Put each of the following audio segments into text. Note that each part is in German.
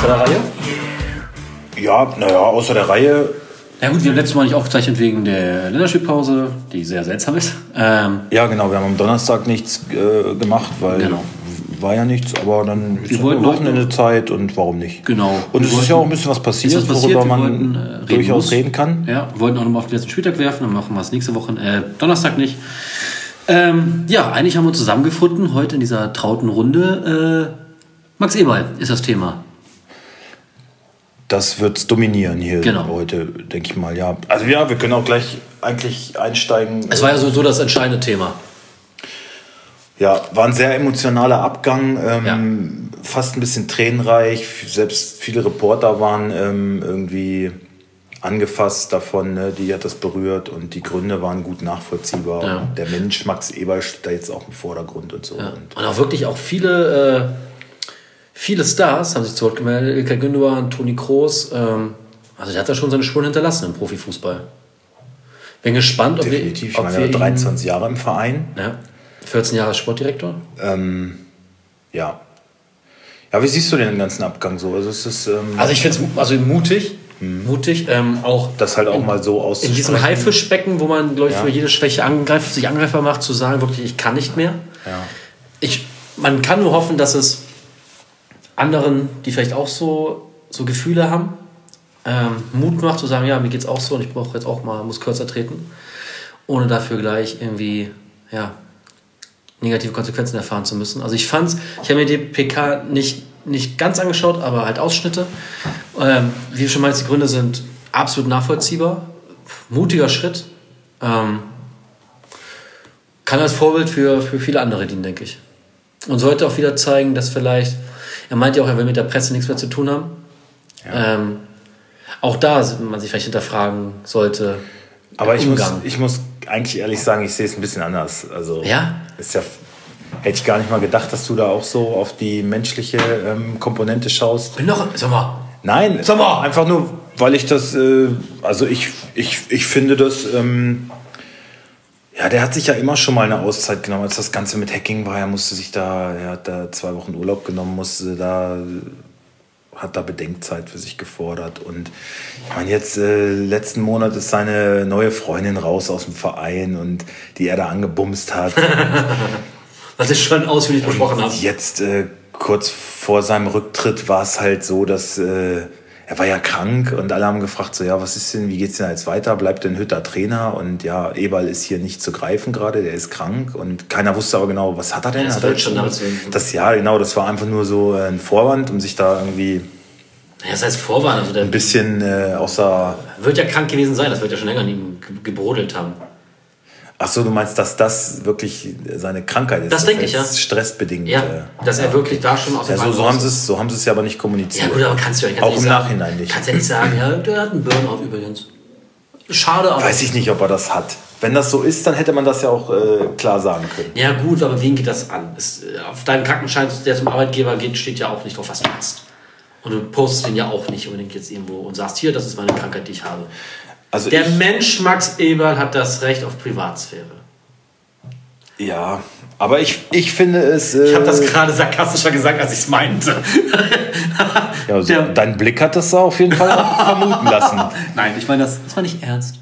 außer der Reihe? Ja, naja, außer der Reihe. Ja gut, wir haben letztes Mal nicht aufgezeichnet wegen der Länderspielpause, die sehr seltsam ist. Ähm, Ja, genau, wir haben am Donnerstag nichts äh, gemacht, weil Genau. war ja nichts, aber dann ist ja wollten Wochenende Zeit und warum nicht? Genau. Und Wir es ist ja auch ein bisschen was passiert, ist was passiert, worüber wir man wollten, äh, reden durchaus muss. reden kann. Ja, wir wollten auch nochmal auf den letzten Spieltag werfen, dann machen wir es nächste Woche, äh, Donnerstag nicht. Ähm, ja, eigentlich haben wir uns zusammengefunden, heute in dieser trauten Runde. Äh, Max Eberl ist das Thema. Das wird's dominieren hier Genau. heute, denke ich mal, ja. Also ja, wir können auch gleich eigentlich einsteigen. Es war ja sowieso das entscheidende Thema. Ja, war ein sehr emotionaler Abgang, ähm, fast ein bisschen tränenreich. Selbst viele Reporter waren ähm, irgendwie angefasst davon, ne? die hat das berührt und die Gründe waren gut nachvollziehbar. Ja. Und der Mensch Max Eberl steht da jetzt auch im Vordergrund und so. Ja. Und Und auch wirklich auch viele, äh, viele Stars haben sich zu Wort gemeldet. Ilkay Gündogan, Toni Kroos. Ähm, also der hat da schon seine Spuren hinterlassen im Profifußball. Bin gespannt, ob definitiv, wir, ich ob meine, wir er war ihn- 23 Jahre im Verein. Ja, 14 Jahre Sportdirektor. Ähm, ja. Ja, wie siehst du den ganzen Abgang so? Also es ist ähm, Also ich finde es also mutig, mutig, ähm, auch das halt auch mal so in auszusprechen. diesem Haifischbecken, wo man, glaube ich, Ja. für jede Schwäche angreift, sich angreifbar macht, zu sagen, wirklich, ich kann nicht mehr. Ja. Ich, man kann nur hoffen, dass es anderen, die vielleicht auch so, so Gefühle haben, ähm, Mut macht zu sagen, ja, mir geht's auch so und ich brauche jetzt auch mal, muss kürzer treten, ohne dafür gleich irgendwie, ja, negative Konsequenzen erfahren zu müssen. Also ich fand's, ich habe mir die PK nicht, nicht ganz angeschaut, aber halt Ausschnitte. Ähm, wie schon meinst, die Gründe sind absolut nachvollziehbar. Mutiger Schritt. Ähm, kann als Vorbild für, für viele andere dienen, denke ich. Und sollte auch wieder zeigen, dass vielleicht, er meint ja auch, er will mit der Presse nichts mehr zu tun haben. Ähm, auch da man sich vielleicht hinterfragen sollte. Aber ich muss, ich muss eigentlich ehrlich sagen, ich sehe es ein bisschen anders. Also Ja? ist ja hätte ich gar nicht mal gedacht, dass du da auch so auf die menschliche ähm, Komponente schaust. Bin noch, sag mal, Nein, Sag mal. einfach nur, weil ich das, äh, also ich, ich, ich finde das, ähm, ja, der hat sich ja immer schon mal eine Auszeit genommen, als das Ganze mit Hacking war. Er musste sich da, er hat da zwei Wochen Urlaub genommen, musste da, hat da Bedenkzeit für sich gefordert. Und ich meine, jetzt äh, letzten Monat ist seine neue Freundin raus aus dem Verein und die er da angebumst hat. was ich schon ausführlich besprochen habe. Und jetzt äh, kurz vor seinem Rücktritt war es halt so, dass äh, er war ja krank und alle haben gefragt so, ja, was ist denn, wie geht's denn jetzt weiter? Bleibt denn Hütter Trainer? Und ja, Eberl ist hier nicht zu greifen gerade, der ist krank und keiner wusste aber genau, was hat er denn? Ja, das Hat er wird schon das ja, genau, das war einfach nur so ein Vorwand, um sich da irgendwie Ja, das heißt Vorwand, also der ein bisschen äh, außer wird ja krank gewesen sein, das wird ja schon länger an ihm ge- gebrodelt haben. Ach so, du meinst, dass das wirklich seine Krankheit ist? Das denke ich, ja. Stressbedingt. Ja, äh, dass er wirklich da schon aus ja, dem so, so Verein haben sie ist. es, so haben sie es ja aber nicht kommuniziert. Ja gut, aber kannst du ja kannst Auch ja im nicht sagen, Nachhinein nicht. Kannst ja nicht sagen, ja, der hat einen Burnout übrigens. Schade, aber... Weiß ich nicht, ob er das hat. Wenn das so ist, dann hätte man das ja auch äh, klar sagen können. Ja gut, aber wen geht das an? Es, äh, auf deinem Krankenschein, der zum Arbeitgeber geht, steht ja auch nicht drauf, was du hast. Und du postest den ja auch nicht unbedingt jetzt irgendwo und sagst, hier, das ist meine Krankheit, die ich habe. Also Der Mensch Max Eberl hat das Recht auf Privatsphäre. ja, aber ich, ich finde es. Äh, Ich habe das gerade sarkastischer gesagt, als ich es meinte. ja, so, der- dein Blick hat das auf jeden Fall vermuten lassen. Nein, ich meine, das, das war nicht ernst.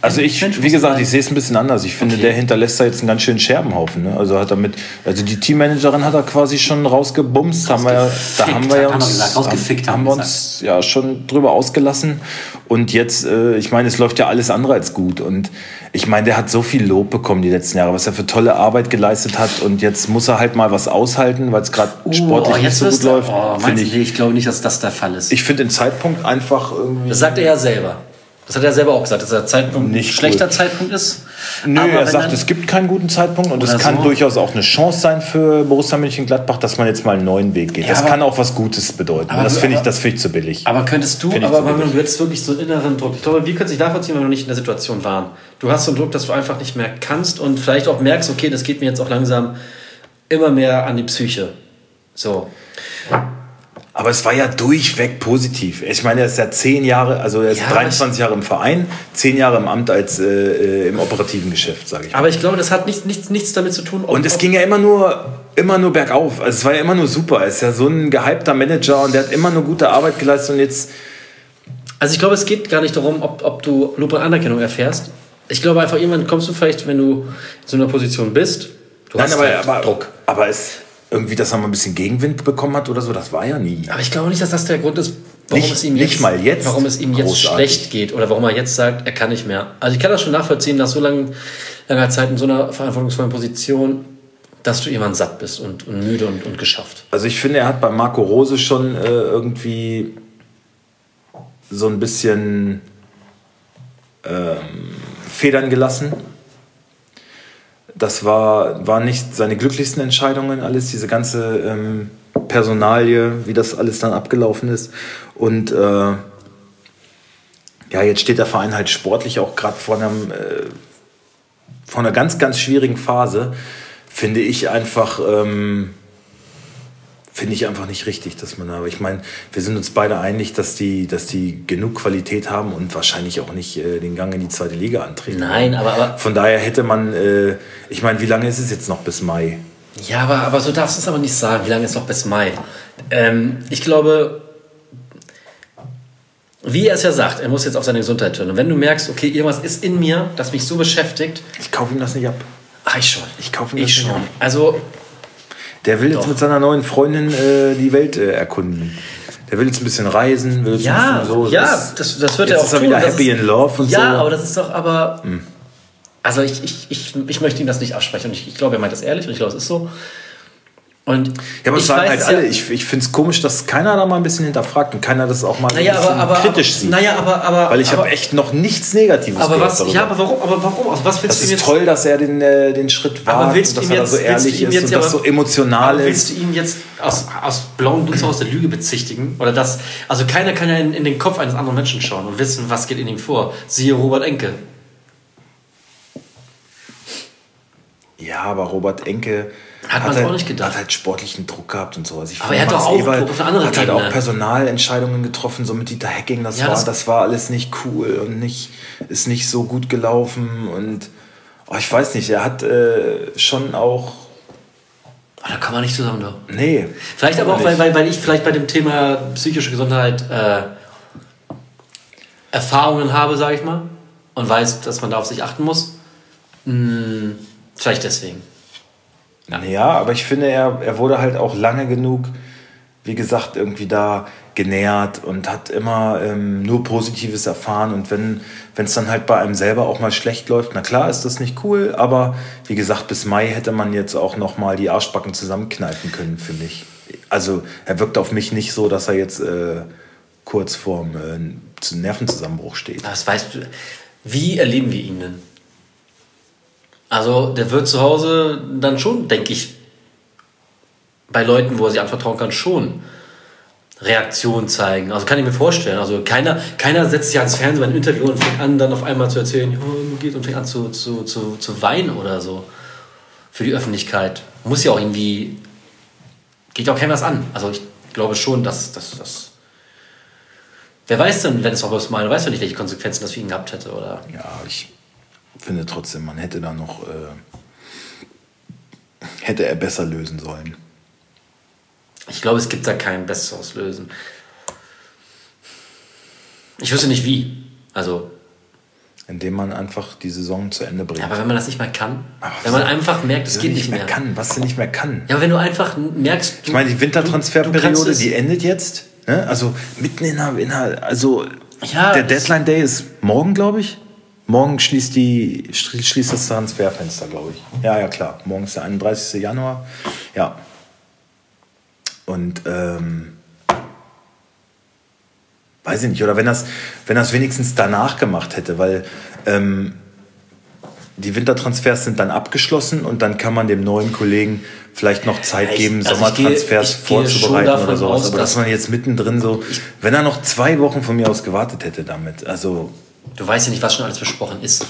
Also ich, Mensch wie gesagt, ich sehe es ein bisschen anders. Ich finde, Okay. der hinterlässt da jetzt einen ganz schönen Scherbenhaufen. Ne? Also hat er mit, also die Teammanagerin hat er quasi schon rausgebumst. Haben wir, da haben wir ja uns, haben, haben wir uns ja schon drüber ausgelassen. Und jetzt, äh, ich meine, es läuft ja alles andere als gut. Und ich meine, der hat so viel Lob bekommen die letzten Jahre, was er für tolle Arbeit geleistet hat. Und jetzt muss er halt mal was aushalten, weil es gerade sportlich nicht so gut läuft. Oh, ich. ich glaube nicht, dass das der Fall ist. Ich finde den Zeitpunkt einfach irgendwie. das sagt er ja selber. Das hat er selber auch gesagt, dass der Zeitpunkt Nicht ein schlechter gut. Zeitpunkt ist. Nö, Aber er sagt, es gibt keinen guten Zeitpunkt und es kann so. durchaus auch eine Chance sein für Borussia Mönchengladbach, dass man jetzt mal einen neuen Weg geht. Ja, das aber- kann auch was Gutes bedeuten. Aber- das finde ich, das finde ich zu billig. Aber könntest du, aber wenn du jetzt wirklich so einen inneren Druck, ich glaube, wir können es nicht nachvollziehen, wenn wir noch nicht in der Situation waren. Du hast so einen Druck, dass du einfach nicht mehr kannst und vielleicht auch merkst, okay, das geht mir jetzt auch langsam immer mehr an die Psyche. So. Aber es war ja durchweg positiv. Ich meine, er ist ja zehn Jahre, also er ist Ja, 23 Jahre im Verein, zehn Jahre im Amt als äh, im operativen Geschäft, sage ich. mal. Aber ich glaube, das hat nichts, nichts, nichts damit zu tun, ob, Und es ging ja immer nur immer nur bergauf. Also es war ja immer nur super. Er ist ja so ein gehypter Manager und der hat immer nur gute Arbeit geleistet und jetzt. Also ich glaube, es geht gar nicht darum, ob, ob du Lob und Anerkennung erfährst. Ich glaube einfach, irgendwann kommst du vielleicht, wenn du in so einer Position bist, du Nein, hast aber, halt aber, Druck. aber es irgendwie, dass er mal ein bisschen Gegenwind bekommen hat oder so, das war ja nie. Aber ich glaube nicht, dass das der Grund ist, warum Nicht- es ihm jetzt, jetzt warum es ihm jetzt großartig. schlecht geht oder warum er jetzt sagt, er kann nicht mehr. Also ich kann das schon nachvollziehen, nach so lang, langer Zeit in so einer verantwortungsvollen Position, dass du irgendwann satt bist und, und müde und, und geschafft. Also ich finde, er hat bei Marco Rose schon äh, irgendwie so ein bisschen ähm, Federn gelassen. Das war, war nicht seine glücklichsten Entscheidungen, alles, diese ganze ähm, Personalie, wie das alles dann abgelaufen ist. Und äh, ja, jetzt steht der Verein halt sportlich auch gerade vor einem äh, vor einer ganz, ganz schwierigen Phase, finde ich einfach, ähm, finde ich einfach nicht richtig, dass man, aber ich meine, wir sind uns beide einig, dass die, dass die genug Qualität haben und wahrscheinlich auch nicht äh, den Gang in die zweite Liga antreten. Nein, aber, aber Von daher hätte man, äh, ich meine, wie lange ist es jetzt noch bis Mai? Ja, aber, aber so darfst du es aber nicht sagen. Wie lange ist noch bis Mai? Ähm, ich glaube, wie er es ja sagt, er muss jetzt auf seine Gesundheit hören. Und wenn du merkst, okay, irgendwas ist in mir, das mich so beschäftigt, Ich kaufe ihm das nicht ab. ach, ich schon. Ich kaufe ihm Ich das nicht schon. ab. Also, Der will jetzt Doch. mit seiner neuen Freundin äh, die Welt äh, erkunden. Der will jetzt ein bisschen reisen, will jetzt ja, ein bisschen so. ja, das- das, das wird jetzt er auch ist er tun. wieder happy ist, in love und ja, so. Hm. aber das ist doch aber... Also ich, ich, ich, ich möchte ihm das nicht absprechen. Und ich, ich glaube, er meint das ehrlich und ich glaube, es ist so. Und Ja, aber ich es sagen halt alle. Ja, Ich, ich finde es komisch, dass keiner da mal ein bisschen hinterfragt und keiner das auch mal naja, ein bisschen aber, aber, kritisch aber, sieht. Naja, aber, aber, Weil ich aber, habe echt noch nichts Negatives Aber gehört was, darüber. ja, aber warum, aber warum? Also was willst das du ist jetzt toll, dass er den, äh, den Schritt Aber wagt, willst du dass er da jetzt, so ehrlich ist jetzt und ja das aber- so emotional aber willst ist. du ihn jetzt aus, aus blauem Dunst aus der Lüge bezichtigen? Oder das, also keiner kann ja in, in den Kopf eines anderen Menschen schauen und wissen, was geht in ihm vor. Siehe Robert Enke. Ja, aber Robert Enke Hat man halt, auch nicht gedacht. hat halt sportlichen Druck gehabt und so. Also ich Aber er hat doch auch Druck auf eine andere hat halt Ebene. auch Personalentscheidungen getroffen, so mit Dieter Hecking. Das, Ja, war, das- das, war alles nicht cool und nicht, ist nicht so gut gelaufen. Und oh, ich weiß nicht, er hat äh, schon auch. Oh, da kann man nicht zusammen doch. Nee. Vielleicht aber auch, weil, weil, weil ich vielleicht bei dem Thema psychische Gesundheit äh, Erfahrungen habe, sage ich mal, und weiß, dass man da auf sich achten muss. Hm, vielleicht deswegen. Ja, aber ich finde, er, er wurde halt auch lange genug, wie gesagt, irgendwie da genährt und hat immer ähm, nur Positives erfahren. Und wenn es dann halt bei einem selber auch mal schlecht läuft, na klar ist das nicht cool, aber wie gesagt, bis Mai hätte man jetzt auch noch mal die Arschbacken zusammenkneifen können, finde ich. Also er wirkt auf mich nicht so, dass er jetzt äh, kurz vorm äh, zu- Nervenzusammenbruch steht. Das weißt du. Wie erleben wir ihn denn? Also, der wird zu Hause dann schon, denke ich, bei Leuten, wo er sich anvertrauen kann, schon Reaktion zeigen. Also kann ich mir vorstellen. Also keiner, keiner setzt sich ans Fernsehen bei einem Interview und fängt an, dann auf einmal zu erzählen, mir geht und fängt an zu, zu, zu, zu weinen oder so. Für die Öffentlichkeit. Muss ja auch irgendwie. Geht ja auch keinem was an. Also ich glaube schon, dass das. Wer weiß denn, wenn es auch was mal, weiß ja nicht, welche Konsequenzen das für ihn gehabt hätte, oder? Ja, ich finde trotzdem, man hätte da noch, äh, hätte er besser lösen sollen. Ich glaube, es gibt da kein besseres Lösen. Ich wüsste nicht wie. Also, Indem man einfach die Saison zu Ende bringt. aber wenn man das nicht mehr kann, Aber wenn man einfach merkt, es geht nicht mehr. kann, was er nicht mehr kann. Ja, aber wenn du einfach merkst, du, Ich meine, die du Wintertransferperiode, die endet jetzt. Ne? Also mitten in der, in der also Ja, der Deadline Day ist morgen, glaube ich. Morgen schließt, die, schli- schließt das Transferfenster, glaube ich. Ja, ja, klar. Morgen ist der 31. Januar. Ja. Und ähm, weiß ich nicht, oder wenn das, wenn das wenigstens danach gemacht hätte, weil ähm, die Wintertransfers sind dann abgeschlossen und dann kann man dem neuen Kollegen vielleicht noch Zeit geben, also ich Sommertransfers gehe- ich gehe schon vorzubereiten oder sowas. aus, Aber dass dass- man jetzt mittendrin so, wenn er noch zwei Wochen von mir aus gewartet hätte damit, also, du weißt ja nicht, was schon alles besprochen ist.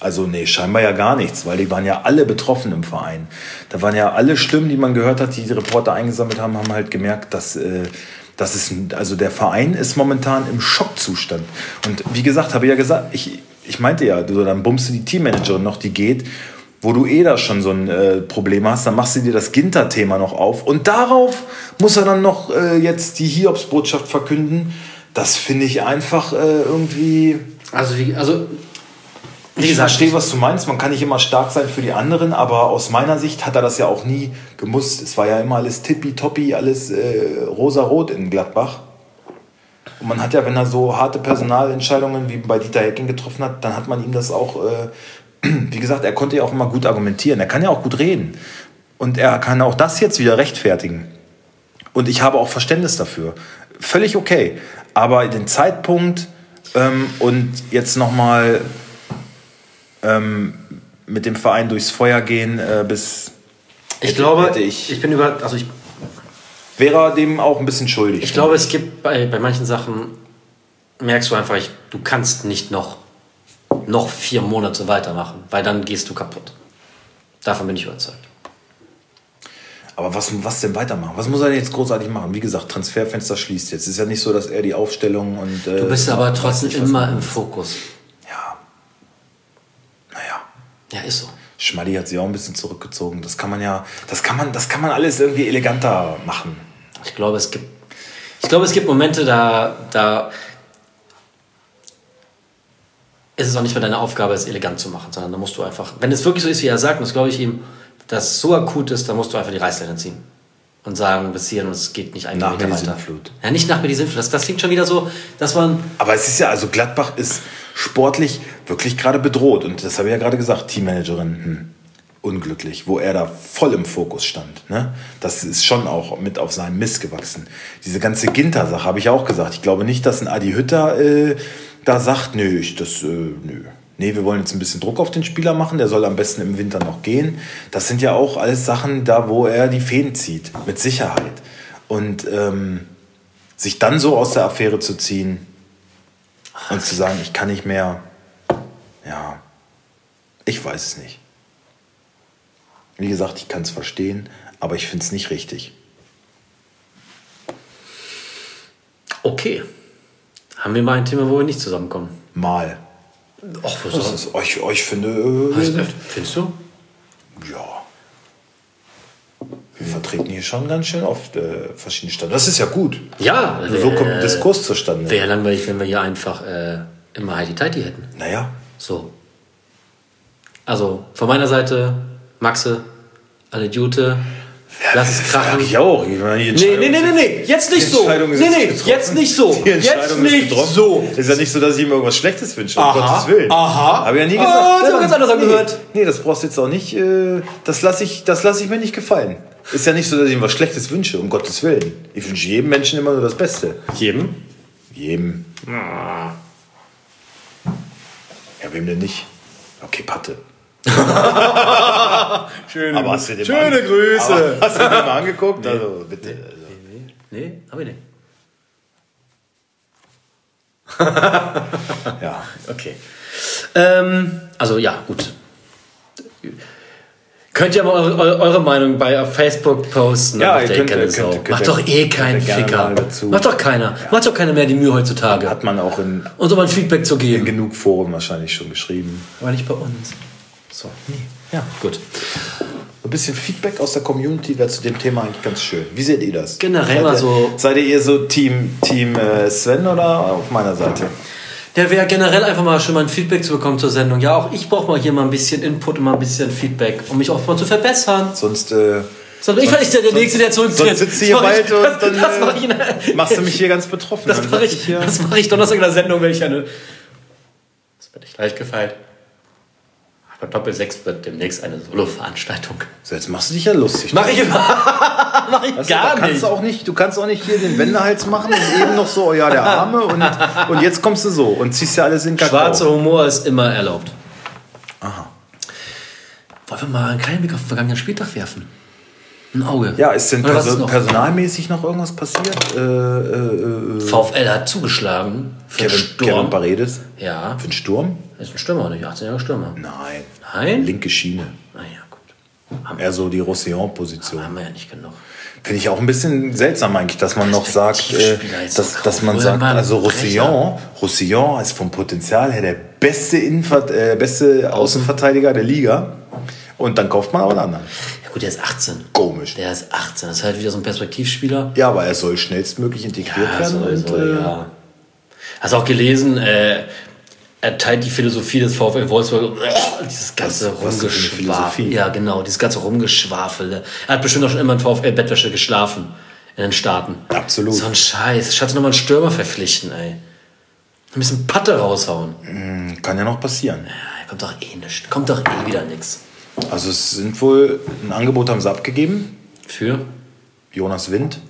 also nee, scheinbar ja gar nichts, weil die waren ja alle betroffen im Verein. Da waren ja alle Stimmen, die man gehört hat, die die Reporter eingesammelt haben, haben halt gemerkt, dass äh, das ist, also der Verein ist momentan im Schockzustand. Und wie gesagt, habe ich ja gesagt, ich, ich meinte ja, du, dann bummst du die Teammanagerin noch, die geht. wo du eh da schon so ein äh, Problem hast, dann machst du dir das Ginter-Thema noch auf und darauf muss er dann noch äh, jetzt die Hiobsbotschaft verkünden. Das finde ich einfach äh, irgendwie. Also, wie, also ich verstehe, was du meinst. Man kann nicht immer stark sein für die anderen, aber aus meiner Sicht hat er das ja auch nie gemusst. Es war ja immer alles tippitoppi, alles äh, rosa-rot in Gladbach. Und man hat ja, wenn er so harte Personalentscheidungen wie bei Dieter Hecking getroffen hat, dann hat man ihm das auch, äh, wie gesagt, er konnte ja auch immer gut argumentieren. Er kann ja auch gut reden. Und er kann auch das jetzt wieder rechtfertigen. Und ich habe auch Verständnis dafür. Völlig okay. Aber den Zeitpunkt ähm, und jetzt nochmal ähm, mit dem Verein durchs Feuer gehen äh, bis. Ich glaube, ich, ich bin über. Also ich wäre dem auch ein bisschen schuldig. Ich glaube, es gibt bei, bei manchen Sachen, merkst du einfach, ich, du kannst nicht noch, noch vier Monate weitermachen, weil dann gehst du kaputt. Davon bin ich überzeugt. Aber was, was denn weitermachen? Was muss er denn jetzt großartig machen? Wie gesagt, Transferfenster schließt jetzt. Es ist ja nicht so, dass er die Aufstellung und. Äh, du bist aber trotzdem immer im Fokus. Ja. Naja. Ja, ist so. Schmaddi hat sich auch ein bisschen zurückgezogen. Das kann man ja, das kann man, das kann man alles irgendwie eleganter machen. Ich glaube, es gibt, ich glaube, es gibt Momente, da, da ist es auch nicht mehr deine Aufgabe, es elegant zu machen, sondern da musst du einfach, wenn es wirklich so ist, wie er sagt, und das glaube ich ihm, dass es so akut ist, dann musst du einfach die Reißleine ziehen und sagen, bis hierhin und es geht nicht einen nach Meter weiter. Sintflut. Ja, nicht nach mir die Sintflut. Das, das klingt schon wieder so, dass man. Aber es ist ja, also Gladbach ist sportlich wirklich gerade bedroht und das habe ich ja gerade gesagt, Teammanagerin. Hm unglücklich, wo er da voll im Fokus stand. Ne? Das ist schon auch mit auf seinen Mist gewachsen. Diese ganze Ginter-Sache habe ich auch gesagt. Ich glaube nicht, dass ein Adi Hütter äh, da sagt, nö, ich das, äh, nö. Nee, wir wollen jetzt ein bisschen Druck auf den Spieler machen, der soll am besten im Winter noch gehen. Das sind ja auch alles Sachen da, wo er die Fäden zieht, mit Sicherheit. Und ähm, sich dann so aus der Affäre zu ziehen und zu sagen, ich kann nicht mehr, ja, ich weiß es nicht. Wie gesagt, ich kann es verstehen, aber ich finde es nicht richtig. Okay. Haben wir mal ein Thema, wo wir nicht zusammenkommen? Mal. Ach, was das ist, euch, euch finde. Äh, findest du? Ja. Wir vertreten hier schon ganz schön oft äh, verschiedene Staaten. Das ist ja gut. Ja. So kommt ein Diskurs zustande. Wäre langweilig, wenn wir hier einfach äh, immer Heidi Tighty hätten. Naja. So. Also von meiner Seite Maxe, alle Jute. Lass es krachen. Ich auch. Ich meine, nee, nee, nee, nee, nee, jetzt nicht so. Nee, nee, jetzt nicht so. Jetzt nicht so. Ist ja nicht so, dass ich ihm irgendwas Schlechtes wünsche, um Gottes Willen. Aha. Habe ja nie gesagt. Ah, das ganz anders angehört. Nee, das brauchst du jetzt auch nicht. Äh, das lasse ich, lass ich mir nicht gefallen. Ist ja nicht so, dass ich ihm was Schlechtes wünsche, um Gottes Willen. Ich wünsche jedem Menschen immer nur das Beste. Jedem? Jedem. Ah. Ja, wem denn nicht? Okay, Patte. schöne, aber hast du schöne mal, Grüße. hast du dir mal angeguckt? Nee. Also bitte. Nee, nee, nee hab ich nicht. ja. Okay. Ähm, also ja, gut. Könnt ihr mal eure, eure Meinung bei Facebook posten? Ja, ihr könnt, könnt, könnt, Macht doch eh keinen Ficker. Macht doch keiner. Ja. Macht doch keiner mehr die Mühe heutzutage. Hat man auch in, und um ein Feedback zu geben. In genug Foren wahrscheinlich schon geschrieben. Aber nicht bei uns. So. Nee. Ja, gut. Ein bisschen Feedback aus der Community wäre zu dem Thema eigentlich ganz schön. Wie seht ihr das? Generell mal so. Seid ihr eher so Team, Team äh, Sven oder auf meiner Seite? Der wäre generell einfach mal schon mal ein Feedback zu bekommen zur Sendung. Ja, auch ich brauche mal hier mal ein bisschen Input und mal ein bisschen Feedback, um mich auch mal zu verbessern. Sonst. Äh, so, ich war nicht der, der Nächste, der zurücktritt. Sonst sitzt hier bald und dann das, das ich, machst du mich hier ganz betroffen. Das mache ich, ich, mach ich Donnerstag in der Sendung, wenn ich eine... Das wird dich leicht gefeilt. Bei Doppel 6 wird demnächst eine Solo-Veranstaltung. So, jetzt machst du dich ja lustig. Mach ich. Mach ich weißt gar du, kannst nicht. Du auch nicht. Du kannst auch nicht hier den Wendehals machen und eben noch so, oh ja, der Arme und, und jetzt kommst du so und ziehst ja alles in Kakao. Schwarzer Humor ist immer erlaubt. Aha. Wollen wir mal einen kleinen Blick auf den vergangenen Spieltag werfen? Ein Auge. Ja, ist denn Perso noch? personalmäßig noch irgendwas passiert? Äh, äh, äh, VfL hat zugeschlagen. Für Kevin, Sturm. Kevin Paredes? Ja. Für den Sturm? ist ein Stürmer, nicht 18 Jahre Stürmer. Nein. Nein? Linke Schiene. Ah ja, gut. Haben Eher so die Roussillon-Position. Haben wir ja nicht genug. Finde ich auch ein bisschen seltsam eigentlich, dass man noch sagt, äh, dass, dass man sagt, also Roussillon, Roussillon ist vom Potenzial her der beste, Innenver äh, beste Außenverteidiger der Liga. Und dann kauft man aber einen anderen. Gut, der ist 18. Komisch. Der ist 18. Das ist halt wieder so ein Perspektivspieler. Ja, aber er soll schnellstmöglich integriert Ja, werden. so, und, so, äh, ja. Hast du auch gelesen, äh, er teilt die Philosophie des VfL Wolfsburg. Dieses ganze Rumgeschwafel. Ja, genau, dieses ganze Rumgeschwafel. Er hat bestimmt auch schon immer in VfL-Bettwäsche geschlafen. In den Staaten. Absolut. So ein Scheiß. Statt nochmal einen Stürmer verpflichten, ey. Ein bisschen Patte raushauen. Kann ja noch passieren. Ja, kommt doch eh nichts. Kommt doch eh wieder nichts. Also es sind wohl, ein Angebot haben sie abgegeben. Für? Jonas Wind,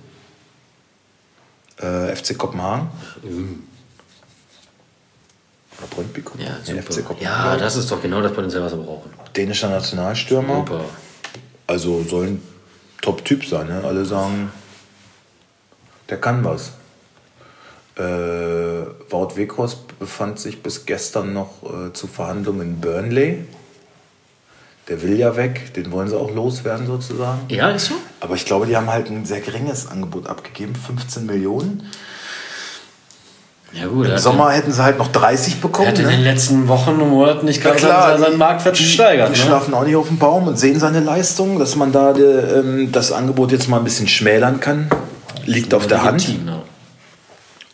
äh, FC Kopenhagen. Oder Brøndby Ja, Nee, super. FC Kopenhagen. ja, das ist doch genau das Potenzial, was wir brauchen. Dänischer Nationalstürmer. Super. Also soll ein Top-Typ sein. Ne? Alle sagen, der kann was. Äh, Wout Weghorst befand sich bis gestern noch äh, zu Verhandlungen in Burnley. Der will ja weg, den wollen sie auch loswerden sozusagen. Ja, ist so? Aber ich glaube, die haben halt ein sehr geringes Angebot abgegeben, 15 Millionen. Ja, gut. Im er hat- Sommer hätten sie halt noch 30 Er bekommen. hat in den Ne? letzten Wochen und Monaten nicht Ja, gerade klar, seinen, seinen die- Marktwert die- gesteigert. Die ne? schlafen auch nicht auf dem Baum und sehen seine Leistung, dass man da äh, ähm, das Angebot jetzt mal ein bisschen schmälern kann. Liegt auf der Hand. Legitim, ja.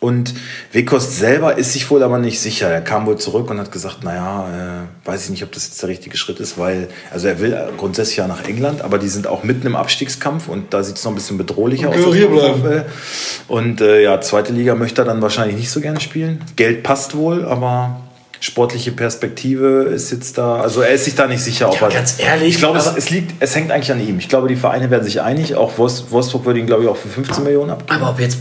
Und Wekost selber ist sich wohl aber nicht sicher. Er kam wohl zurück und hat gesagt, naja, äh, weiß ich nicht, ob das jetzt der richtige Schritt ist, weil, also er will grundsätzlich ja nach England, aber die sind auch mitten im Abstiegskampf und da sieht es noch ein bisschen bedrohlicher aus. Hier bleiben. Und äh, ja, zweite Liga möchte er dann wahrscheinlich nicht so gerne spielen. Geld passt wohl, aber sportliche Perspektive ist jetzt da, also er ist sich da nicht sicher, ob Ja, er. ganz ehrlich, ich glaube, es, es liegt, es hängt eigentlich an ihm. Ich glaube, die Vereine werden sich einig. Auch Wolfs- Wolfsburg würde ihn, glaube ich, auch für 15 Millionen abgeben. Aber ob jetzt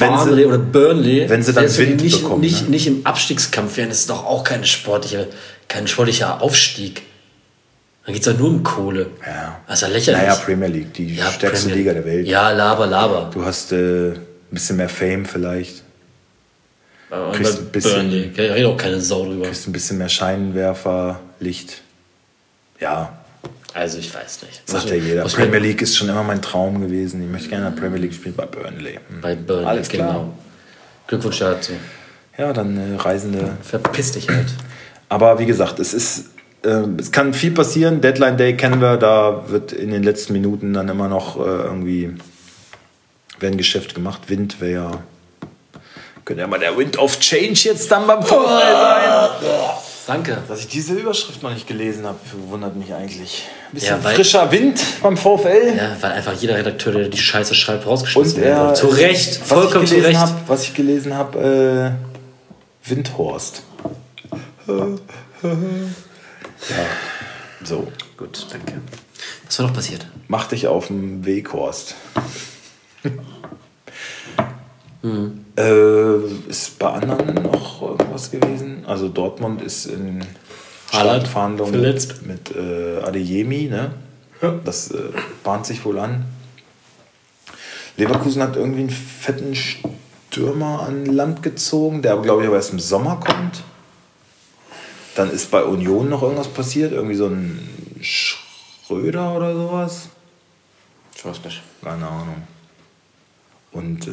Wenn sie- Barnley oder Burnley, wenn sie dann selbst Wind nicht, bekommen, nicht, ne? nicht im Abstiegskampf wären, ist doch auch keine sportliche, kein sportlicher Aufstieg. Dann geht es doch nur um Kohle. Ja. Das ist ja lächerlich. Naja, Premier League, die Ja, stärkste Premier- Liga der Welt. Ja, laber, laber. Du hast äh, ein bisschen mehr Fame vielleicht, Aber kriegst ein bisschen- Burnley, da redet auch keine Sau drüber. kriegst ein bisschen mehr Scheinwerfer, Licht. Ja, Also ich weiß nicht. sagt Muss- ja jeder. Premier League ist schon immer mein Traum gewesen. Ich möchte gerne in der Premier League spielen bei Burnley. Hm. Bei Burnley, Alles klar. genau. Glückwunsch dazu. Ja, dann äh, Reisende. Verpiss dich halt. Aber wie gesagt, es ist, äh, es kann viel passieren. Deadline Day kennen wir, da wird in den letzten Minuten dann immer noch äh, irgendwie werden Geschäft gemacht. Wind wäre ja, könnte ja mal der Wind of Change jetzt dann beim VfL sein. Danke. Dass ich diese Überschrift noch nicht gelesen habe, wundert mich eigentlich. Ein bisschen Ja, weil- frischer Wind beim VfL. Ja, weil einfach jeder Redakteur, der die Scheiße schreibt, rausgeschmissen Und er, soll. Zu Recht, was vollkommen ich zu gelesen Recht. Hab, was ich gelesen habe, äh, Windhorst. ja, so. Gut, danke. Was war noch passiert? Mach dich auf den Weg, Horst. äh, ist bei anderen noch irgendwas gewesen? Also Dortmund ist in Verhandlungen verletzt. mit äh, Adeyemi, ne? Das äh, bahnt sich wohl an. Leverkusen hat irgendwie einen fetten Stürmer an Land gezogen, der aber glaube ich aber erst im Sommer kommt. Dann ist bei Union noch irgendwas passiert, irgendwie so ein Schröder oder sowas. Ich weiß nicht. Keine Ahnung. Und äh,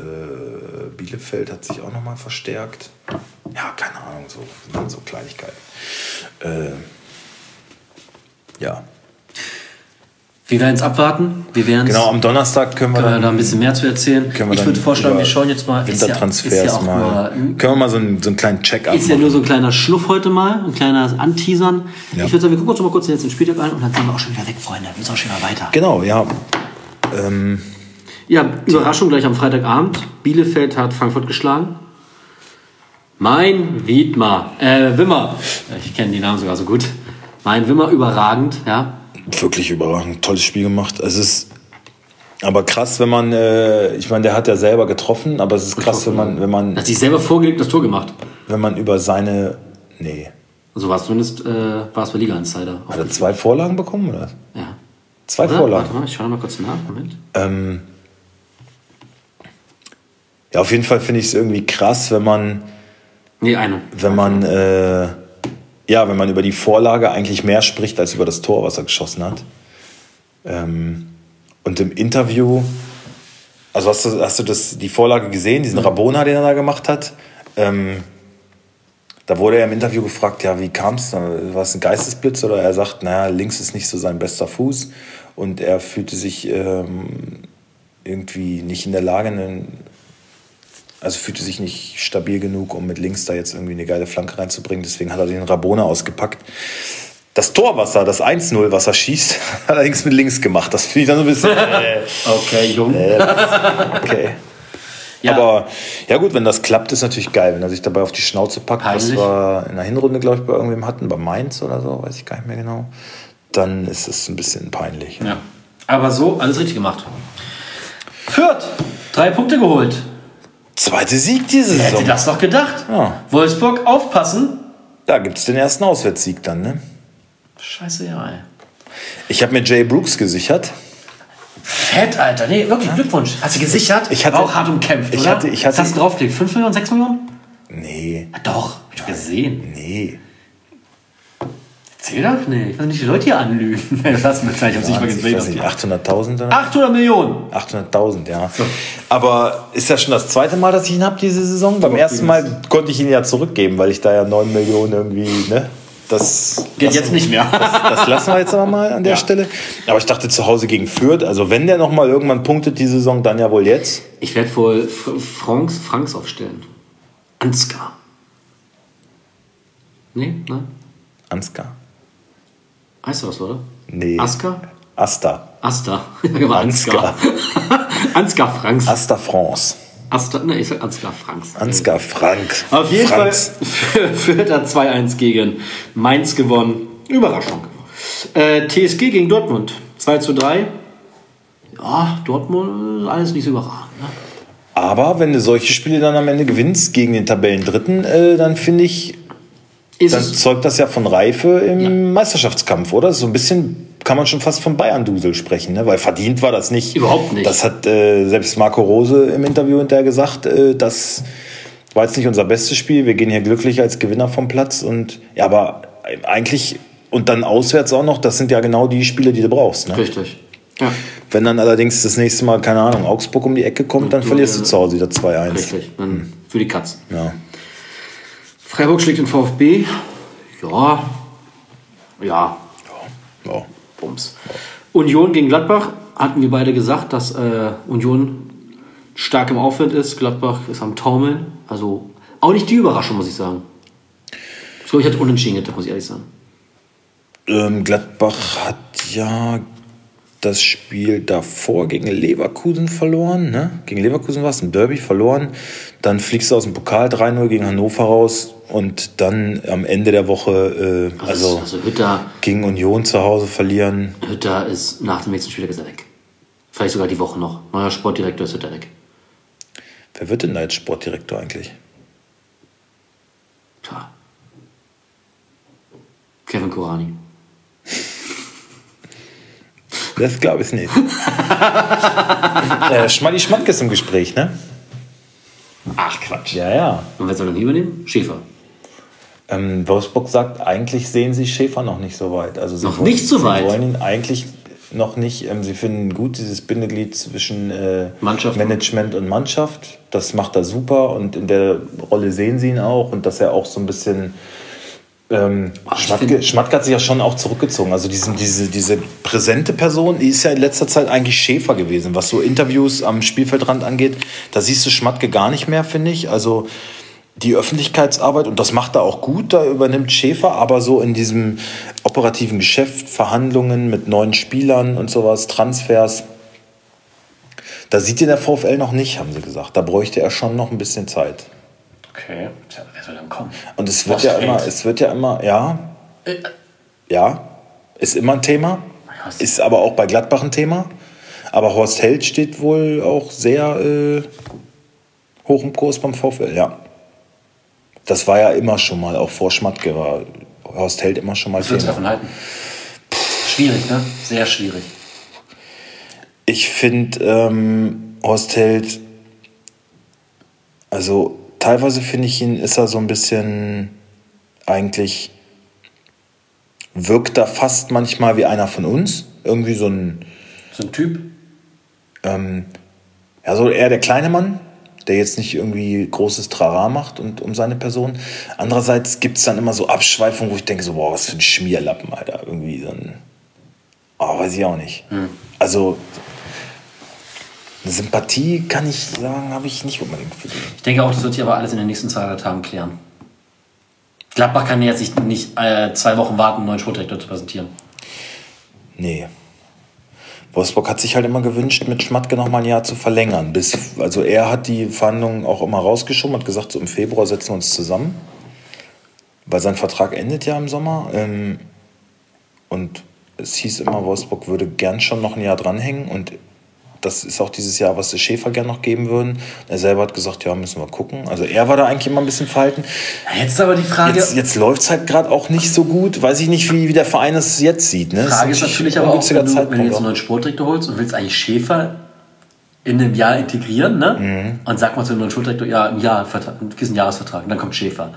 Bielefeld hat sich auch nochmal verstärkt. Ja, keine Ahnung, so, sind so Kleinigkeiten. Äh, ja. Wir werden es abwarten. Wir werden Genau, am Donnerstag können wir können wir da ein bisschen mehr zu erzählen. Ich würde vorschlagen, wir schauen jetzt mal. Ist ja, Wintertransfers ist ja auch mal. nur, können wir mal so einen, so einen kleinen Check-up ist ja nur so ein kleiner Schluff heute mal, ein kleiner Anteasern. Ja. Ich würde sagen, wir gucken uns mal kurz jetzt den Spieltag an und dann sind wir auch schon wieder weg, Freunde. Wir müssen auch schon wieder weiter. Genau, ja. Ähm, Ja, Überraschung gleich am Freitagabend. Bielefeld hat Frankfurt geschlagen. Mein Wiedmar, äh, Wimmer. Ich kenne die Namen sogar so gut. Mein Wimmer überragend, ja. wirklich überragend. Tolles Spiel gemacht. Es ist aber krass, wenn man, äh, ich meine, der hat ja selber getroffen, aber es ist krass, wenn man, wenn man, Hat sich selber vorgelegt das Tor gemacht. wenn man über seine, nee, So war es zumindest, äh, war es bei Liga Insider. hat er zwei Vorlagen bekommen oder? Ja. Zwei Oder? Vorlagen. Warte mal, ich schaue mal kurz nach. Moment. Ähm, ja, auf jeden Fall finde ich es irgendwie krass, wenn man, Nee, eine. wenn man, äh, ja, wenn man über die Vorlage eigentlich mehr spricht als über das Tor, was er geschossen hat. Ähm, und im Interview, also hast du, hast du das, die Vorlage gesehen, diesen Rabona, den er da gemacht hat? Ähm, Da wurde er im Interview gefragt, ja, wie kam es? War es ein Geistesblitz? Oder er sagt, naja, links ist nicht so sein bester Fuß. Und er fühlte sich ähm, irgendwie nicht in der Lage, einen, also fühlte sich nicht stabil genug, um mit links da jetzt irgendwie eine geile Flanke reinzubringen. Deswegen hat er den Rabona ausgepackt. Das Torwasser, das 1-0, was er schießt, hat er allerdings mit links gemacht. Das finde ich dann so ein bisschen. Äh, Okay, Jung. äh, okay. Ja. Aber ja gut, wenn das klappt, ist natürlich geil, wenn er sich dabei auf die Schnauze packt, was Peinlich. wir in der Hinrunde, glaube ich, bei irgendwem hatten, bei Mainz oder so, weiß ich gar nicht mehr genau. Dann ist es ein bisschen peinlich. Ja. Aber so, alles richtig gemacht. Fürth, drei Punkte geholt. Zweite Sieg diese Wer hätte Saison. das doch gedacht? Ja. Wolfsburg, aufpassen. Da gibt es den ersten Auswärtssieg dann, ne? Scheiße, ja, ey. Ich habe mir Jay Brooks gesichert. Fett, Alter. Nee, wirklich, Glückwunsch. Hast du gesichert? Ich hatte- War auch hart umkämpft, ich oder? hatte- ich hatte- Was hast du draufgelegt? 5 Millionen, 6 Millionen? Nee, Ja, doch, hab ich gesehen. nee. Erzähl doch nicht. Ich will nicht die Leute hier anlügen. Das hast du mir Zeit, ich hab's nicht mal ich gesehen. weiß nicht, 800.000 oder? 800 Millionen. 800.000, ja. Aber ist ja schon das zweite Mal, dass ich ihn habe diese Saison. Beim ersten Mal konnte ich ihn ja zurückgeben, weil ich da ja 9 Millionen irgendwie, ne? Das Geht jetzt nicht mehr. Das lassen wir jetzt aber mal an der Ja. Stelle. Aber ich dachte zu Hause gegen Fürth, also wenn der noch mal irgendwann punktet die Saison, dann ja wohl jetzt. Ich werde wohl Franks, Franks aufstellen. Ansgar. Nee, nein. Ansgar. Heißt du was, oder? Nee. Aska? Asta. Asta. Ansgar. Ansgar. Franks. Asta France. Asta, ne, ich sag Ansgar Franks. Ansgar Frank. Auf jeden Franks. Fall führt er 2-1 gegen Mainz gewonnen. Überraschung. Äh, TSG gegen Dortmund. 2 zu 3. Ja, Dortmund alles nicht so überragend. Ne? Aber wenn du solche Spiele dann am Ende gewinnst gegen den Tabellendritten, äh, dann finde ich, Ist dann zeugt das ja von Reife im Ja. Meisterschaftskampf, oder? So ein bisschen kann man schon fast von Bayern-Dusel sprechen, ne? weil verdient war das nicht. Überhaupt nicht. Das hat äh, selbst Marco Rose im Interview hinterher gesagt, äh, das war jetzt nicht unser bestes Spiel. Wir gehen hier glücklich als Gewinner vom Platz. Und ja, aber eigentlich und dann auswärts auch noch, das sind ja genau die Spiele, die du brauchst. Ne? richtig. Ja, Wenn dann allerdings das nächste Mal, keine Ahnung, Augsburg um die Ecke kommt, dann du, verlierst du zu Hause wieder 2-1. richtig. Dann für die Katzen. Ja. Freiburg schlägt den VfB. Ja. Ja, Ja. Bums. Union gegen Gladbach hatten wir beide gesagt, dass äh, Union stark im Aufwind ist. Gladbach ist am Taumeln. Also auch nicht die Überraschung, muss ich sagen. Ich glaube, ich hatte unentschieden getippt, muss ich ehrlich sagen. Ähm, Gladbach hat ja das Spiel davor gegen Leverkusen verloren. Ne? Gegen Leverkusen war es ein Derby verloren. Dann fliegst du aus dem Pokal 3-0 gegen Hannover raus und dann am Ende der Woche äh, Also, also also Hütter, gegen Union zu Hause verlieren. Hütter ist nach dem nächsten Spiel ist er weg. Vielleicht sogar die Woche noch. Neuer Sportdirektor ist Hütter weg. Wer wird denn da jetzt Sportdirektor eigentlich? Tja. Kevin Korani. Das glaube ich nicht. äh, Schmaddi Schmatke ist im Gespräch, ne? Ach Quatsch. Ja, ja. Und wer soll dann übernehmen? Schäfer. Ähm, Wolfsburg sagt, eigentlich sehen sie Schäfer noch nicht so weit. Also sie Noch wollen, nicht so weit? Sie wollen ihn eigentlich noch nicht. Ähm, sie finden gut dieses Bindeglied zwischen äh. Management und Mannschaft. Das macht er super und in der Rolle sehen sie ihn auch und dass er auch so ein bisschen. Ähm, Schmatke, Schmatke hat sich ja schon auch zurückgezogen. Also diesen, diese, diese präsente Person, die ist ja in letzter Zeit eigentlich Schäfer gewesen, was so Interviews am Spielfeldrand angeht. Da siehst du Schmatke gar nicht mehr, finde ich. Also die Öffentlichkeitsarbeit, und das macht er auch gut, da übernimmt Schäfer, aber so in diesem operativen Geschäft, Verhandlungen mit neuen Spielern und sowas, Transfers, da sieht ihn der VfL noch nicht, haben sie gesagt. Da bräuchte er schon noch ein bisschen Zeit. Okay. Tja, wer soll dann kommen? Und es wird Horst ja Held. immer, es wird ja immer, ja, Äh, ja, ist immer ein Thema, Ja, es- ist aber auch bei Gladbach ein Thema. Aber Horst Held steht wohl auch sehr äh, hoch im Kurs beim VfL, ja. Das war ja immer schon mal, auch vor Schmatke war Horst Held immer schon mal Was würdest du davon halten? Schwierig, ne? Sehr schwierig. Ich finde ähm, Horst Held, also teilweise finde ich ihn, ist er so ein bisschen eigentlich, wirkt er fast manchmal wie einer von uns. Irgendwie so ein, So ein Typ. ähm, ja, so eher der kleine Mann. Der jetzt nicht irgendwie großes Trara macht und um seine Person. Andererseits gibt es dann immer so Abschweifungen, wo ich denke so, boah, was für ein Schmierlappen, Alter. Irgendwie so ein, oh, weiß ich auch nicht. Hm. Also eine Sympathie, kann ich sagen, habe ich nicht unbedingt für den. Ich denke auch, das wird sich aber alles in den nächsten zwei, Tagen klären. Gladbach kann jetzt nicht, nicht äh, zwei Wochen warten, einen neuen Sportdirektor zu präsentieren. Nee. Wolfsburg hat sich halt immer gewünscht, mit Schmatke noch mal ein Jahr zu verlängern. Bis, also er hat die Verhandlungen auch immer rausgeschoben, hat gesagt, so im Februar setzen wir uns zusammen. Weil sein Vertrag endet ja im Sommer. Ähm, und es hieß immer, Wolfsburg würde gern schon noch ein Jahr dranhängen. Und das ist auch dieses Jahr, was die Schäfer gern noch geben würden. Er selber hat gesagt, ja, müssen wir gucken. Also er war da eigentlich immer ein bisschen verhalten. Jetzt aber die Frage. Jetzt, jetzt läuft es halt gerade auch nicht so gut. Weiß ich nicht, wie, wie der Verein es jetzt sieht. Ne? Die Frage ist natürlich ein aber auch, wenn du, wenn du jetzt einen neuen Sportdirektor holst und willst eigentlich Schäfer in einem Jahr integrieren, ne? Mhm. Und sag mal zu einem neuen Sportdirektor, ja, im Jahr, diesen Jahresvertrag, und dann kommt Schäfer.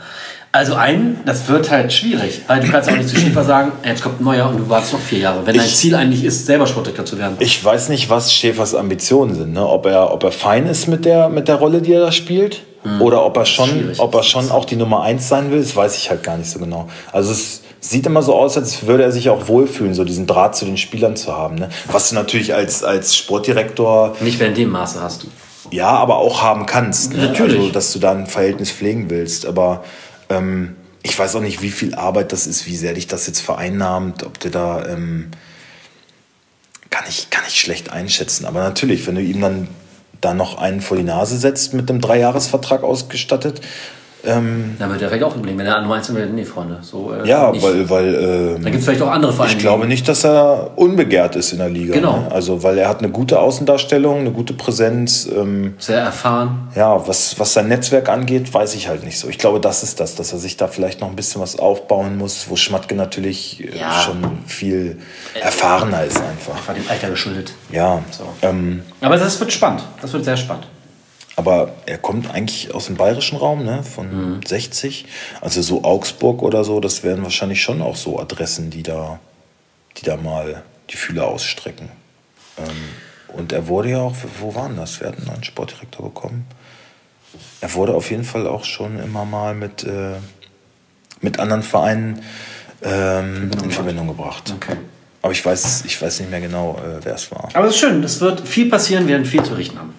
Also ein, das wird halt schwierig, weil du kannst auch nicht zu Schäfer sagen, jetzt kommt ein neuer und du wartest noch vier Jahre. Wenn dein Ich- Ziel eigentlich ist, selber Sportdirektor zu werden. Ich weiß nicht, was Schäfers Ambitionen sind. Ne? Ob, er, ob er fein ist mit der, mit der Rolle, die er da spielt. Oder ob er, schon, ob er schon auch die Nummer eins sein will, das weiß ich halt gar nicht so genau. Also es sieht immer so aus, als würde er sich auch wohlfühlen, so diesen Draht zu den Spielern zu haben. Ne? Was du natürlich als, als Sportdirektor Nicht mehr in dem Maße hast du. ja, aber auch haben kannst. Ne? Natürlich. Also, dass du da ein Verhältnis pflegen willst. Aber ähm, ich weiß auch nicht, wie viel Arbeit das ist, wie sehr dich das jetzt vereinnahmt, ob du da. Ähm, kann, ich, kann ich schlecht einschätzen. Aber natürlich, wenn du ihm dann da noch einen vor die Nase setzt, mit einem Dreijahresvertrag ausgestattet. Ähm, Dann wird er vielleicht auch ein Problem, wenn er Nummer eins will. Nee, Freunde. So, äh, ja, nicht. weil. weil ähm, Da gibt es vielleicht auch andere Vereine. ich glaube nicht, dass er unbegehrt ist in der Liga. Genau. Ne? Also, weil er hat eine gute Außendarstellung, eine gute Präsenz. Ähm, Sehr erfahren. ja, was, was sein Netzwerk angeht, weiß ich halt nicht so. Ich glaube, das ist das, dass er sich da vielleicht noch ein bisschen was aufbauen muss, wo Schmatke natürlich äh, Ja. schon viel erfahrener ist einfach. War dem Alter geschuldet. Ja, So. ähm, Aber das wird spannend. Das wird sehr spannend. Aber er kommt eigentlich aus dem bayerischen Raum, ne, von Mhm. 60. Also so Augsburg oder so, das wären wahrscheinlich schon auch so Adressen, die da, die da mal die Fühler ausstrecken. Ähm, und er wurde ja auch, wo waren das? Wir hatten einen neuen Sportdirektor bekommen. Er wurde auf jeden Fall auch schon immer mal mit, äh, mit anderen Vereinen ähm, in Verbindung gebracht. Okay. Aber ich weiß, ich weiß nicht mehr genau, äh, wer es war. Aber es ist schön. Es wird viel passieren, wir werden viel zu richten haben.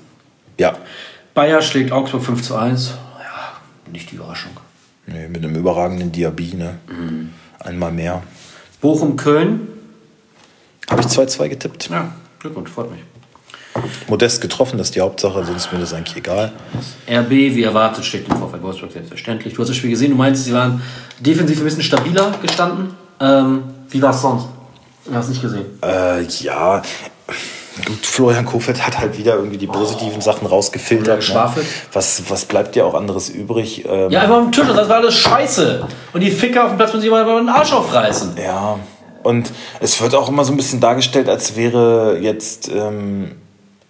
Ja, Bayer schlägt Augsburg 5 zu 1. Ja, nicht die Überraschung. nee, mit einem überragenden Diaby, ne? Einmal mehr. Bochum-Köln. Habe ich 2-2 getippt. Ja, Glückwunsch, freut mich. Modest getroffen, das ist die Hauptsache, sonst ist mir das eigentlich egal. RB, wie erwartet, schlägt den VfL Wolfsburg selbstverständlich. Du hast das Spiel gesehen, du meinst, sie waren defensiv ein bisschen stabiler gestanden. Ähm, wie war es sonst? Du hast nicht gesehen. Äh, ja, gut, Florian Kofeld hat halt wieder irgendwie die positiven Sachen Oder rausgefiltert. Ne? Was, was bleibt dir auch anderes übrig? Ähm, Ja, einfach am Tisch das war alles scheiße. Und die Ficker auf dem Platz müssen sich mal den Arsch aufreißen. Ja, und es wird auch immer so ein bisschen dargestellt, als wäre jetzt ähm,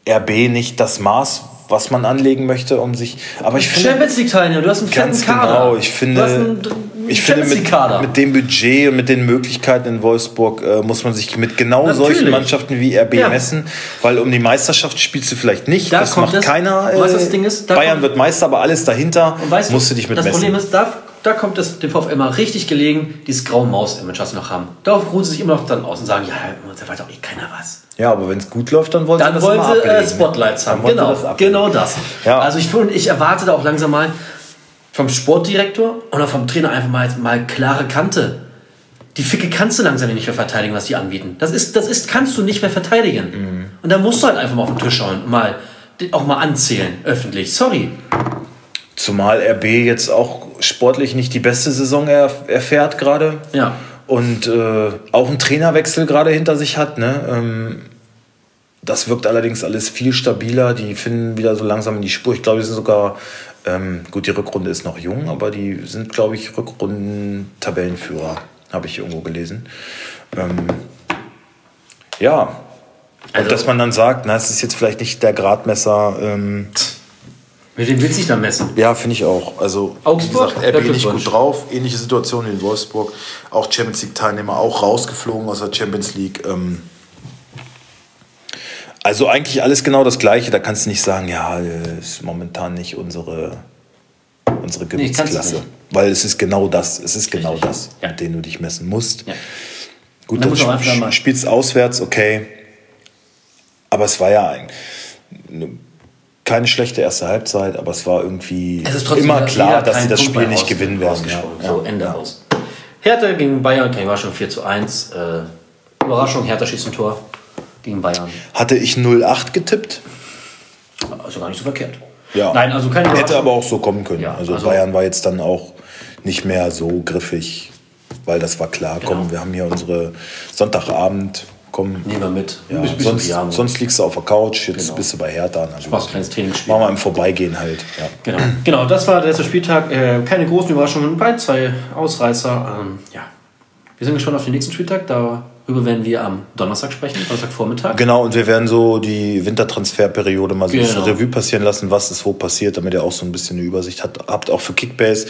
RB nicht das Maß, was man anlegen möchte, um sich. Aber ich finde. Champions League Teilnehmer, du hast einen fetten Ganz Kader. genau, ich finde, du hast einen ich finde mit, mit dem Budget und mit den Möglichkeiten in Wolfsburg äh, muss man sich mit genau Natürlich. solchen Mannschaften wie RB Ja. messen, weil um die Meisterschaft spielst du vielleicht nicht, Da das macht es. keiner. Weißt du, was das Ding ist? Bayern kommt- wird Meister, aber alles dahinter weißt musst du dich mit das messen. Problem ist, da, da kommt es dem VfL immer richtig gelegen, dieses graue Maus-Image, was sie noch haben. Darauf ruhen sie sich immer noch dann aus und sagen, ja, da weiß auch eh keiner was. ja, aber wenn es gut läuft, dann wollen Dann sie das wollen sie ablegen, äh, ne? Spotlights haben. Genau, das ablegen. genau das. Ja. Also ich, ich erwarte da auch langsam mal vom Sportdirektor oder vom Trainer einfach mal, mal klare Kante. Die Ficke kannst du langsam nicht mehr verteidigen, was die anbieten. Das ist, das ist, kannst du nicht mehr verteidigen. Mhm. Und da musst du halt einfach mal auf den Tisch schauen und mal auch mal anzählen, öffentlich. Sorry. Zumal RB jetzt auch sportlich nicht die beste Saison er, erfährt gerade. Ja. Und äh, auch einen Trainerwechsel gerade hinter sich hat. Ne? Ähm, das wirkt allerdings alles viel stabiler. Die finden wieder so langsam in die Spur. Ich glaube, die sind sogar, ähm, gut, die Rückrunde ist noch jung, aber die sind, glaube ich, Rückrunden-Tabellenführer, habe ich irgendwo gelesen. Ähm, ja. Also- Und dass man dann sagt, na, es ist jetzt vielleicht nicht der Gradmesser. Ähm, Mit wem willst du dich dann messen? ja, finde ich auch. Also, Augsburg? wie gesagt, RB nicht gut drauf. Ähnliche Situation wie in Wolfsburg. Auch Champions League-Teilnehmer, auch rausgeflogen aus der Champions League. Ähm, Also eigentlich alles genau das Gleiche. Da kannst du nicht sagen, ja, ist momentan nicht unsere, unsere Nee, Gewichtsklasse. nicht. Weil es ist genau das. Es ist genau Richtig. das, Ja. mit dem du dich messen musst. Ja. Gut, dann einfach sp spielst auswärts, okay. Aber es war ja ein, eine, keine schlechte erste Halbzeit, aber es war irgendwie Es ist trotzdem immer klar, dass sie das Punkt Spiel nicht gewinnen werden. Ja. So, Ende aus. Hertha gegen Bayern, war schon 4 zu 1. Äh, Überraschung, Hertha schießt ein Tor gegen Bayern. Hatte ich 0-8 getippt? Also gar nicht so verkehrt. Ja. Nein, also keine Hätte Überraschung. aber auch so kommen können. Ja, also, also- Bayern war jetzt dann auch nicht mehr so griffig, weil das war klar. Komm, Genau. wir haben hier unsere Sonntagabend. Komm, Nehmen wir mit. ja, bisschen sonst, sonst liegst du auf der Couch, jetzt Genau. bist du bei Hertha. Also Spaß, kleines Trainingsspiel. Machen wir im Vorbeigehen halt. Ja. Genau. genau, das war der letzte Spieltag. Äh, keine großen Überraschungen, bei zwei Ausreißer. Ähm, ja. Wir sind gespannt auf den nächsten Spieltag. Darüber werden wir am Donnerstag sprechen, Donnerstagvormittag. Genau, und wir werden so die Wintertransferperiode mal so ein bisschen Genau. Revue passieren lassen, was ist wo passiert, damit ihr auch so ein bisschen eine Übersicht hat, habt, auch für Kickbase.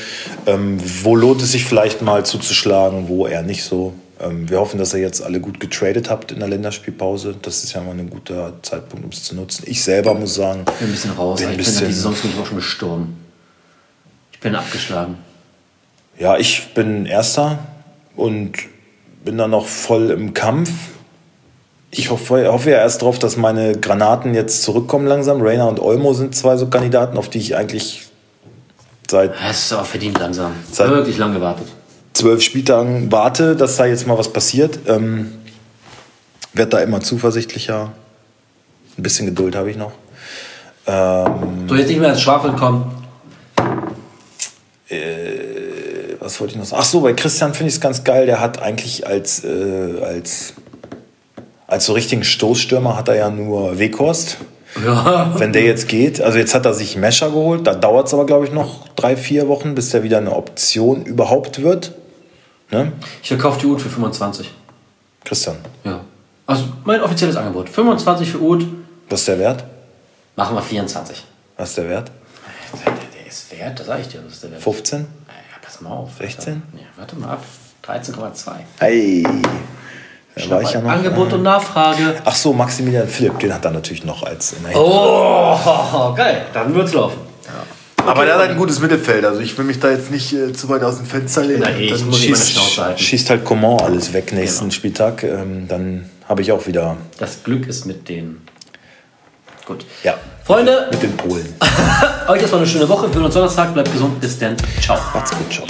Ähm, wo lohnt es sich vielleicht mal zuzuschlagen, wo eher nicht so. Ähm, wir hoffen, dass ihr jetzt alle gut getradet habt in der Länderspielpause. Das ist ja mal ein guter Zeitpunkt, um es zu nutzen. Ich selber muss sagen, Ich bin ein bisschen raus. Bin ein ich bin die Saison auch schon gestorben. Ich bin abgeschlagen. ja, ich bin Erster und bin da noch voll im Kampf. Ich hoffe, hoffe ja erst darauf, dass meine Granaten jetzt zurückkommen langsam. Rainer und Olmo sind zwei so Kandidaten, auf die ich eigentlich seit Das ist auch verdient langsam. Seit- Wirklich lang gewartet. Zwölf Spieltagen warte, dass da jetzt mal was passiert. Ähm, werd da immer zuversichtlicher. Ein bisschen Geduld habe ich noch. Ähm, So, jetzt nicht mehr ins Schwafeln kommen. was wollte ich noch sagen? Ach so, bei Christian finde ich es ganz geil. Der hat eigentlich als, äh, als, als so richtigen Stoßstürmer hat er ja nur Weghorst. Ja. Wenn der jetzt geht, also jetzt hat er sich Mescher geholt, da dauert es aber, glaube ich, noch drei, vier Wochen, bis der wieder eine Option überhaupt wird. Ne? Ich verkaufe die Ut für 25. Christian, Ja. Also mein offizielles Angebot. 25 für Ut, was ist der Wert? machen wir 24. Was ist der Wert? Der, der ist wert, das sag ich dir. Das ist der Wert. 15? Ja, pass mal auf. 16? Ja, warte mal ab. 13,2. Hey, da war ich ja noch. Angebot und Nachfrage. Ach so, Maximilian Philipp, den hat er natürlich noch als Oh, geil. Dann wird's laufen. Aber der hat halt ein gutes Mittelfeld. Also ich will mich da jetzt nicht äh, zu weit aus dem Fenster lehnen. Nein, ich dann muss schießt, Schnauze halten. schießt halt Coman alles weg nächsten Genau. Spieltag. Ähm, dann habe ich auch wieder. Das Glück ist mit denen. Gut. Ja. Freunde, Mit den Polen. euch erstmal eine schöne Woche. Wir hören uns Donnerstag. Bleibt gesund. Bis dann. Ciao. Macht's gut, ciao.